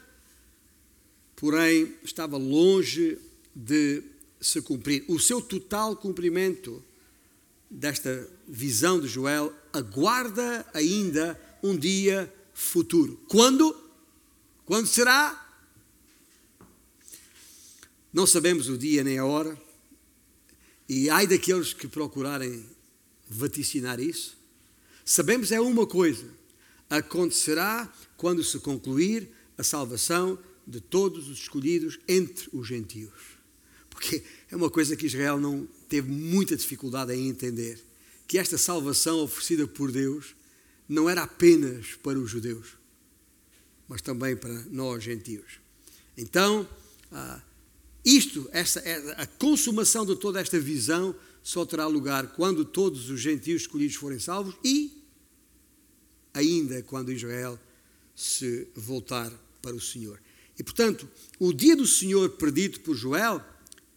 porém estava longe de se cumprir. O seu total cumprimento desta visão de Joel aguarda ainda um dia futuro. Quando? Quando será? Não sabemos o dia nem a hora, e ai daqueles que procurarem vaticinar isso. Sabemos é uma coisa: acontecerá quando se concluir a salvação de todos os escolhidos entre os gentios. Porque é uma coisa que Israel não teve muita dificuldade em entender: que esta salvação oferecida por Deus não era apenas para os judeus, mas também para nós gentios. Então, ah, isto, esta, a consumação de toda esta visão só terá lugar quando todos os gentios escolhidos forem salvos e ainda quando Israel se voltar para o Senhor. E portanto, o dia do Senhor predito por Joel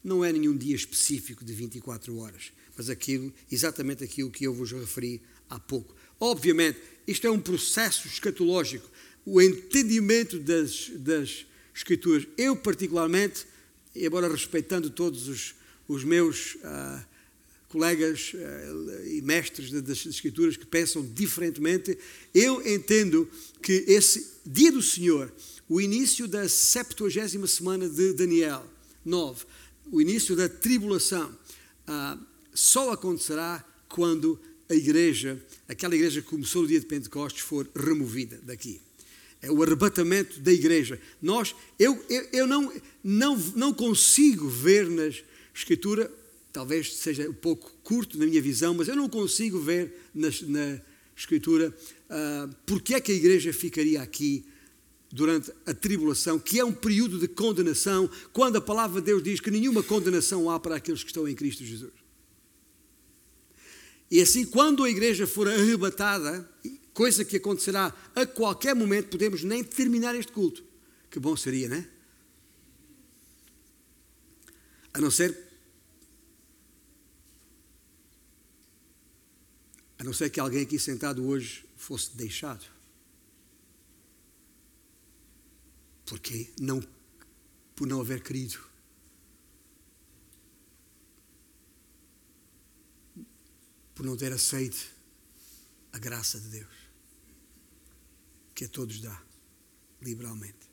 não é nenhum dia específico de 24 horas, mas aquilo, exatamente aquilo que eu vos referi há pouco. Obviamente, isto é um processo escatológico, o entendimento das, das Escrituras. Eu, particularmente, embora respeitando todos os, os meus uh, colegas uh, e mestres das Escrituras que pensam diferentemente, eu entendo que esse dia do Senhor o início da 70 semana de Daniel 9, o início da tribulação, ah, só acontecerá quando a igreja, aquela igreja que começou no dia de Pentecostes, for removida daqui. É o arrebatamento da igreja. Nós, eu, eu, eu não, não, não consigo ver na Escritura, talvez seja um pouco curto na minha visão, mas eu não consigo ver na, na Escritura uh, porque é que a igreja ficaria aqui durante a tribulação, que é um período de condenação, quando a palavra de Deus diz que nenhuma condenação há para aqueles que estão em Cristo Jesus. E assim, quando a igreja for arrebatada, coisa que acontecerá a qualquer momento, podemos nem terminar este culto. Que bom seria, não é? A não ser. A não ser que alguém aqui sentado hoje fosse deixado. Porque não, por não haver querido. Por não ter aceito a graça de Deus, que a todos dá, liberalmente.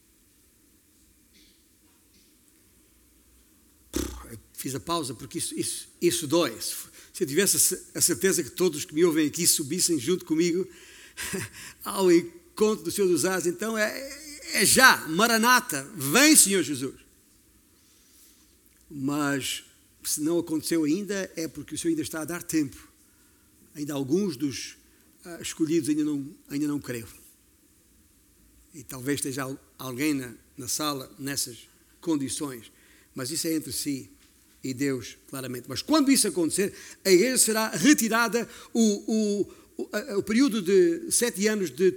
Eu fiz a pausa porque isso, isso, isso dói. Se eu tivesse a certeza que todos que me ouvem aqui subissem junto comigo ao encontro do Senhor dos Ares, então é, é já, Maranata, vem Senhor Jesus. Mas se não aconteceu ainda, é porque o Senhor ainda está a dar tempo. Ainda alguns dos uh, escolhidos ainda não, ainda não creram. E talvez esteja alguém na, na sala nessas condições. Mas isso é entre si e Deus, claramente. Mas quando isso acontecer, a igreja será retirada, o, o, o, o período de sete anos de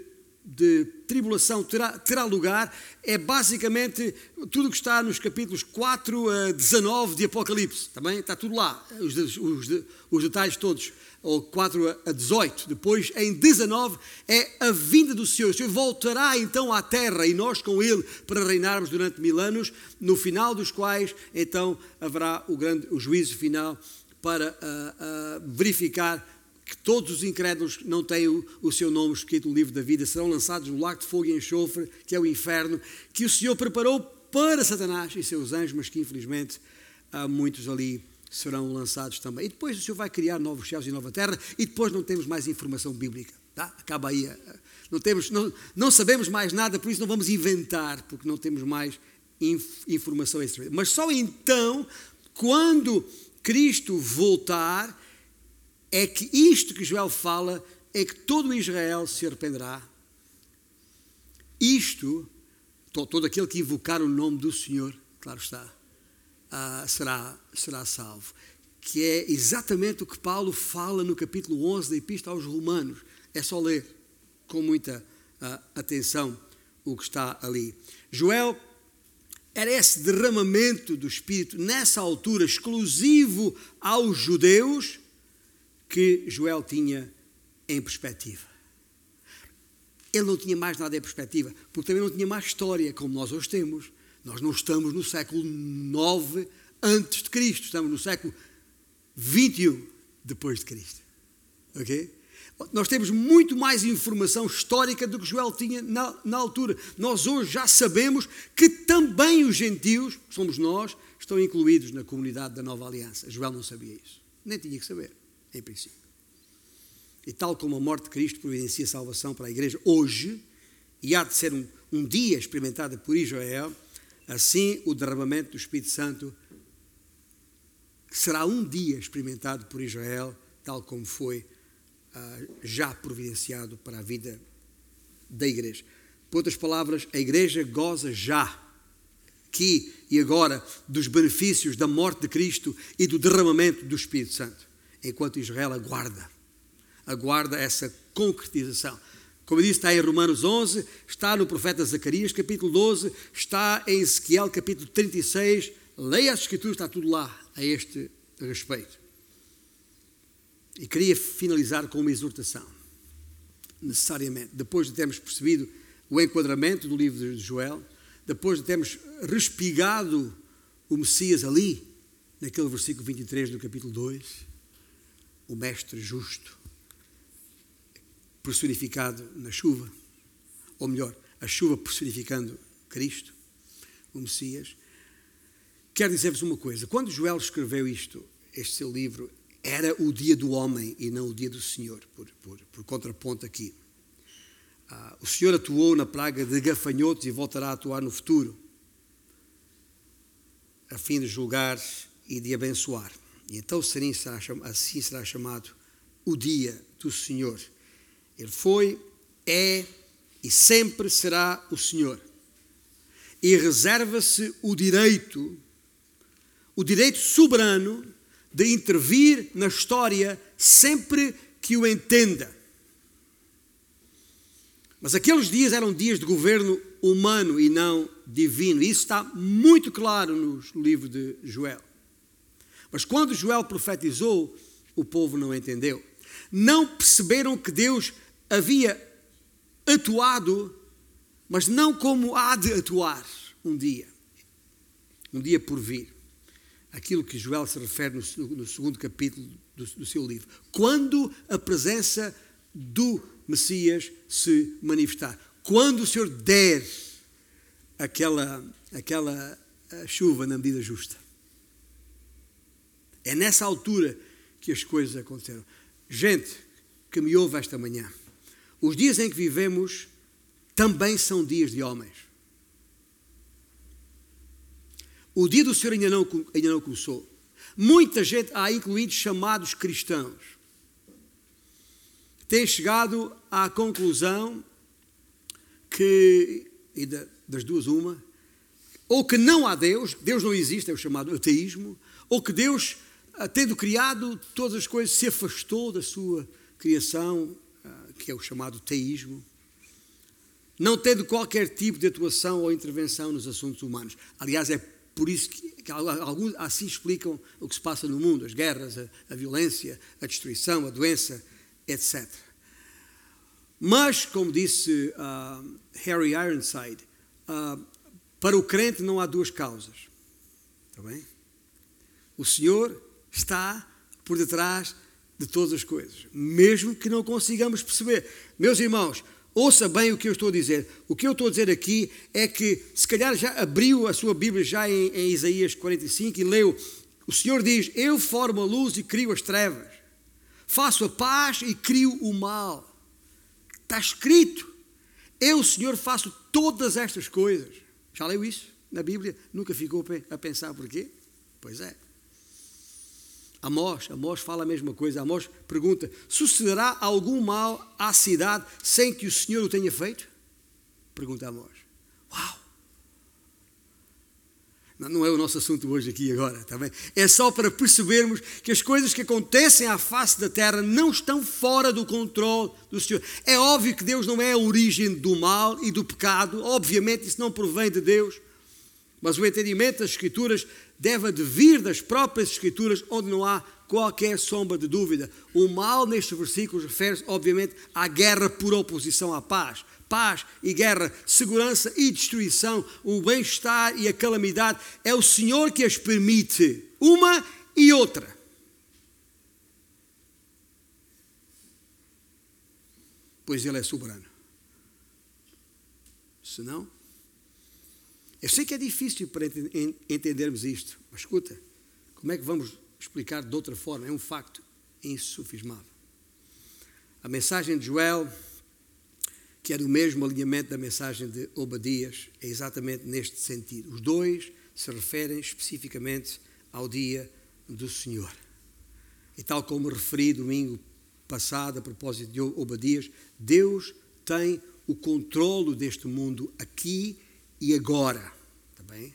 de tribulação terá, terá lugar é basicamente tudo o que está nos capítulos 4 a 19 de Apocalipse. Também está tudo lá, os, os, os detalhes todos, ou 4 a 18. Depois, em 19, é a vinda do Senhor. O Senhor voltará então à terra e nós com Ele para reinarmos durante mil anos, no final dos quais então haverá o, grande, o juízo final para uh, uh, verificar que todos os incrédulos que não têm o, o, seu nome escrito no livro da vida serão lançados no lago de fogo e enxofre, que é o inferno, que o Senhor preparou para Satanás e seus anjos, mas que infelizmente ah, muitos ali serão lançados também. E depois o Senhor vai criar novos céus e nova terra, e depois não temos mais informação bíblica. Tá? Acaba aí. Ah, não, temos, não, não sabemos mais nada, por isso não vamos inventar, porque não temos mais inf, informação. Mas só então, quando Cristo voltar, é que isto que Joel fala é que todo Israel se arrependerá. Isto, todo aquele que invocar o nome do Senhor, claro está, uh, será, será salvo. Que é exatamente o que Paulo fala no capítulo 11 da Epístola aos Romanos. É só ler com muita uh, atenção o que está ali. Joel era esse derramamento do Espírito, nessa altura, exclusivo aos judeus, que Joel tinha em perspectiva. Ele não tinha mais nada em perspectiva, porque também não tinha mais história, como nós hoje temos. Nós não estamos no século IX antes de Cristo, estamos no século XXI depois de Cristo. Ok? Nós temos muito mais informação histórica do que Joel tinha na, na, altura. Nós hoje já sabemos que também os gentios, que somos nós, estão incluídos na comunidade da nova aliança. Joel não sabia isso. Nem tinha que saber, em princípio. E tal como a morte de Cristo providencia salvação para a igreja hoje, e há de ser um, um dia experimentado por Israel, Assim, o derramamento do Espírito Santo será um dia experimentado por Israel, tal como foi uh, já providenciado para a vida da igreja. Por outras palavras, a igreja goza já, aqui e agora, dos benefícios da morte de Cristo e do derramamento do Espírito Santo, enquanto Israel aguarda, aguarda essa concretização. Como eu disse, está em Romanos 11, está no profeta Zacarias, capítulo 12, está em Ezequiel, capítulo 36. Leia as Escrituras, está tudo lá a este respeito. E queria finalizar com uma exortação, necessariamente, depois de termos percebido o enquadramento do livro de Joel, depois de termos respigado o Messias ali, naquele versículo 23 do capítulo 2, o Mestre justo, personificado na chuva, ou melhor, a chuva personificando Cristo, o Messias. Quero dizer-vos uma coisa: quando Joel escreveu isto, este seu livro, era o dia do homem e não o dia do Senhor, por, por, por contraponto aqui. Ah, o Senhor atuou na praga de gafanhotos e voltará a atuar no futuro, a fim de julgar e de abençoar. E então assim será, assim será chamado o dia do Senhor. Ele foi, é e sempre será o Senhor. E reserva-se o direito, o direito soberano de intervir na história sempre que o entenda. Mas aqueles dias eram dias de governo humano e não divino. Isso está muito claro no livro de Joel. Mas quando Joel profetizou, o povo não entendeu. Não perceberam que Deus havia atuado, mas não como há de atuar um dia, um dia por vir. Aquilo que Joel se refere no, no segundo capítulo do, do seu livro. Quando a presença do Messias se manifestar. Quando o Senhor der aquela, aquela eh, chuva na medida justa. É nessa altura que as coisas aconteceram. Gente que me ouve esta manhã, os dias em que vivemos também são dias de homens. O dia do Senhor ainda não, ainda não começou. Muita gente, há incluídos chamados cristãos, tem chegado à conclusão que, e das duas uma, ou que não há Deus, Deus não existe, é o chamado ateísmo, ou que Deus, tendo criado todas as coisas, se afastou da sua criação que é o chamado teísmo, não tendo qualquer tipo de atuação ou intervenção nos assuntos humanos. Aliás, é por isso que, que alguns assim explicam o que se passa no mundo: as guerras, a, a violência, a destruição, a doença, etc. Mas, como disse uh, Harry Ironside, uh, para o crente não há duas causas. Está bem? O Senhor está por detrás de todas as coisas, mesmo que não consigamos perceber. Meus irmãos, ouça bem o que eu estou a dizer. O que eu estou a dizer aqui é que, se calhar, já abriu a sua Bíblia já em, em Isaías 45 e leu O Senhor diz: Eu formo a luz e crio as trevas, faço a paz e crio o mal. Está escrito: Eu, Senhor, faço todas estas coisas. Já leu isso na Bíblia? Nunca ficou a pensar porquê? Pois é. Amós, Amós fala a mesma coisa. Amós pergunta: sucederá algum mal à cidade sem que o Senhor o tenha feito? Pergunta Amós. Uau! Não é o nosso assunto hoje aqui agora, está bem? É só para percebermos que as coisas que acontecem à face da terra não estão fora do controle do Senhor. É óbvio que Deus não é a origem do mal e do pecado, obviamente isso não provém de Deus, mas o entendimento das Escrituras deve vir das próprias Escrituras, onde não há qualquer sombra de dúvida. O mal nestes versículos refere-se, obviamente, à guerra por oposição à paz paz e guerra, segurança e destruição, o bem-estar e a calamidade. É o Senhor que as permite, uma e outra. Pois Ele é soberano. Se não, eu sei que é difícil para entendermos isto, mas escuta, como é que vamos explicar de outra forma? É um facto insufismável. A mensagem de Joel que é do mesmo alinhamento da mensagem de Obadias, é exatamente neste sentido. Os dois se referem especificamente ao dia do Senhor. E tal como referi domingo passado a propósito de Obadias, Deus tem o controlo deste mundo aqui e agora. Tá bem?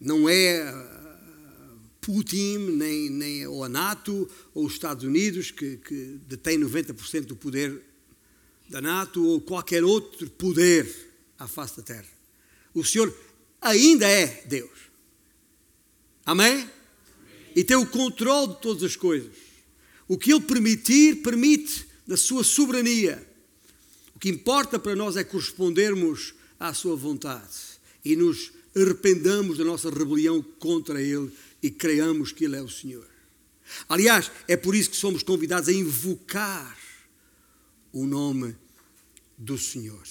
Não é ah, Putin, nem, nem ou a NATO, ou os Estados Unidos, que, que detêm 90% do poder da NATO ou qualquer outro poder à face da terra. O Senhor ainda é Deus. Amém? E tem o controle de todas as coisas. O que Ele permitir, permite da sua soberania. O que importa para nós é correspondermos à sua vontade e nos arrependamos da nossa rebelião contra Ele e creiamos que Ele é o Senhor. Aliás, é por isso que somos convidados a invocar o nome do Senhor.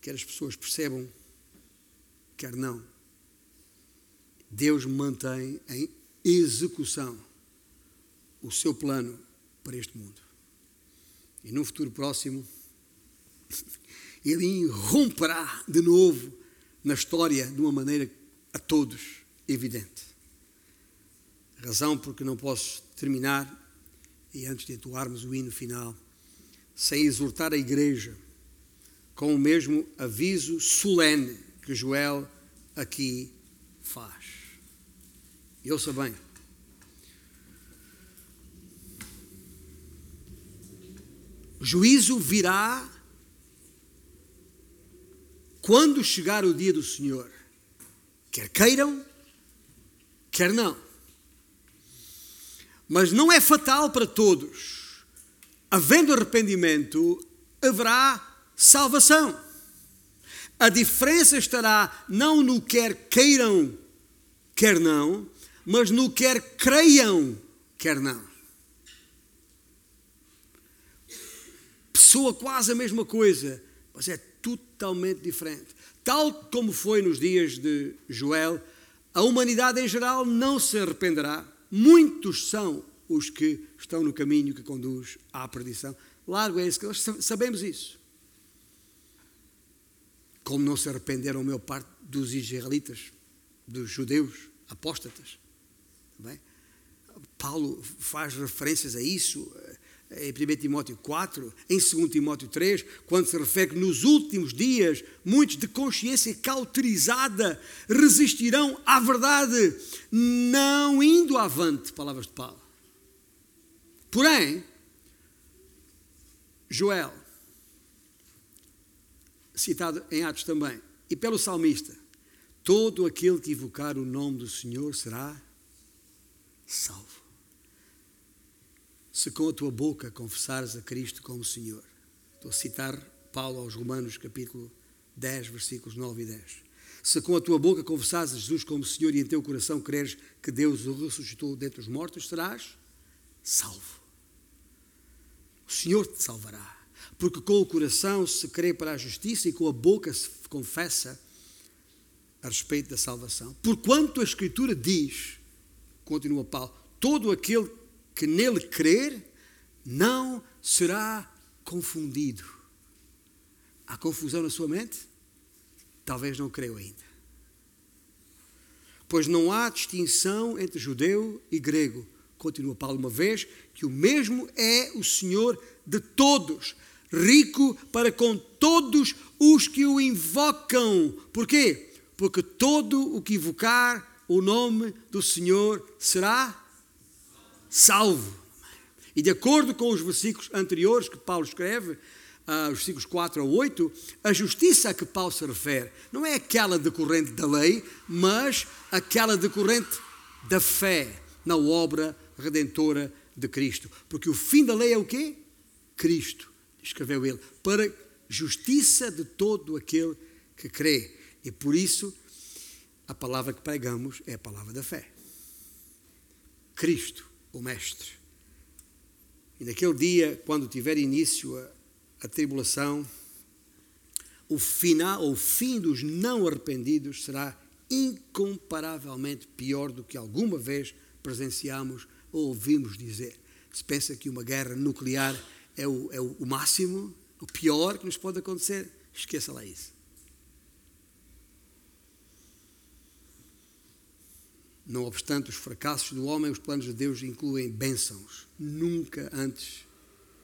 Quer as pessoas percebam, quer não. Deus mantém em execução o seu plano para este mundo. E no futuro próximo, ele irromperá de novo na história de uma maneira a todos evidente. Razão porque não posso terminar e antes de entoarmos o hino final, sem exortar a igreja com o mesmo aviso solene que Joel aqui faz. E ouça bem. O juízo virá quando chegar o dia do Senhor. Quer queiram, quer não mas não é fatal para todos. Havendo arrependimento, haverá salvação. A diferença estará não no quer queiram, quer não, mas no quer creiam, quer não. Pessoa quase a mesma coisa, mas é totalmente diferente. Tal como foi nos dias de Joel, a humanidade em geral não se arrependerá muitos são os que estão no caminho que conduz à perdição. Largo é esse nós sabemos isso. Como não se arrependeram a maior parte dos israelitas, dos judeus apóstatas. Paulo faz referências a isso em 1 Timóteo 4, em 2 Timóteo 3, quando se refere que nos últimos dias muitos de consciência cauterizada resistirão à verdade, não indo avante, palavras de Paulo. Porém, Joel, citado em Atos também, e pelo salmista, todo aquele que invocar o nome do Senhor será salvo se com a tua boca confessares a Cristo como Senhor. Estou a citar Paulo aos Romanos, capítulo 10, versículos 9 e 10. Se com a tua boca confessares a Jesus como Senhor e em teu coração creres que Deus o ressuscitou dentre os mortos, serás salvo. O Senhor te salvará. Porque com o coração se crê para a justiça e com a boca se confessa a respeito da salvação. Porquanto a Escritura diz, continua Paulo, todo aquele que nele crer não será confundido. Há confusão na sua mente? Talvez não creu ainda. Pois não há distinção entre judeu e grego. Continua Paulo uma vez, que o mesmo é o Senhor de todos, rico para com todos os que o invocam. Porquê? Porque todo o que invocar o nome do Senhor será salvo. E de acordo com os versículos anteriores que Paulo escreve, uh, os versículos 4 a 8, a justiça a que Paulo se refere não é aquela decorrente da lei, mas aquela decorrente da fé na obra redentora de Cristo. Porque o fim da lei é o quê? Cristo, escreveu ele, para justiça de todo aquele que crê. E por isso, a palavra que pregamos é a palavra da fé. Cristo, o Mestre. E naquele dia, quando tiver início a, a tribulação, o final, ou o fim dos não arrependidos será incomparavelmente pior do que alguma vez presenciamos ou ouvimos dizer. Se pensa que uma guerra nuclear é o, é o máximo, o pior que nos pode acontecer, esqueça lá isso. Não obstante os fracassos do homem, os planos de Deus incluem bênçãos nunca antes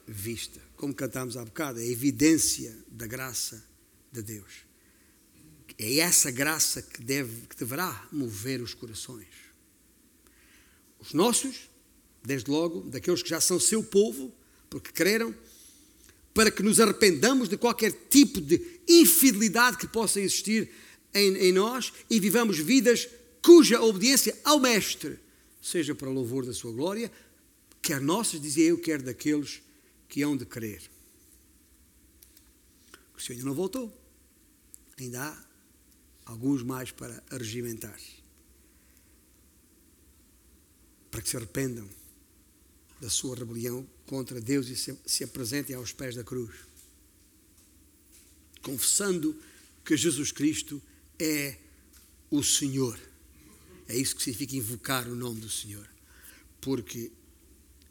vista. Como cantamos há bocado, é a evidência da graça de Deus. É essa graça que, deve, que deverá mover os corações. Os nossos, desde logo, daqueles que já são seu povo, porque creram, para que nos arrependamos de qualquer tipo de infidelidade que possa existir em, em nós e vivamos vidas cuja obediência ao Mestre seja para louvor da sua glória, quer nossas, dizia eu, quer daqueles que hão de crer. O Senhor ainda não voltou. Ainda há alguns mais para arregimentar. Para que se arrependam da sua rebelião contra Deus e se apresentem aos pés da cruz. Confessando que Jesus Cristo é o Senhor. É isso que significa invocar o nome do Senhor. Porque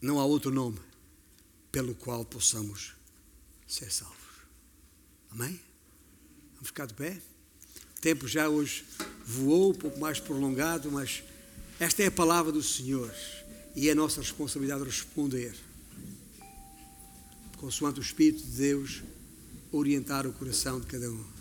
não há outro nome pelo qual possamos ser salvos. Amém? Vamos ficar de pé? O tempo já hoje voou, um pouco mais prolongado, mas esta é a palavra do Senhor e é a nossa responsabilidade responder, consoante o Espírito de Deus orientar o coração de cada um.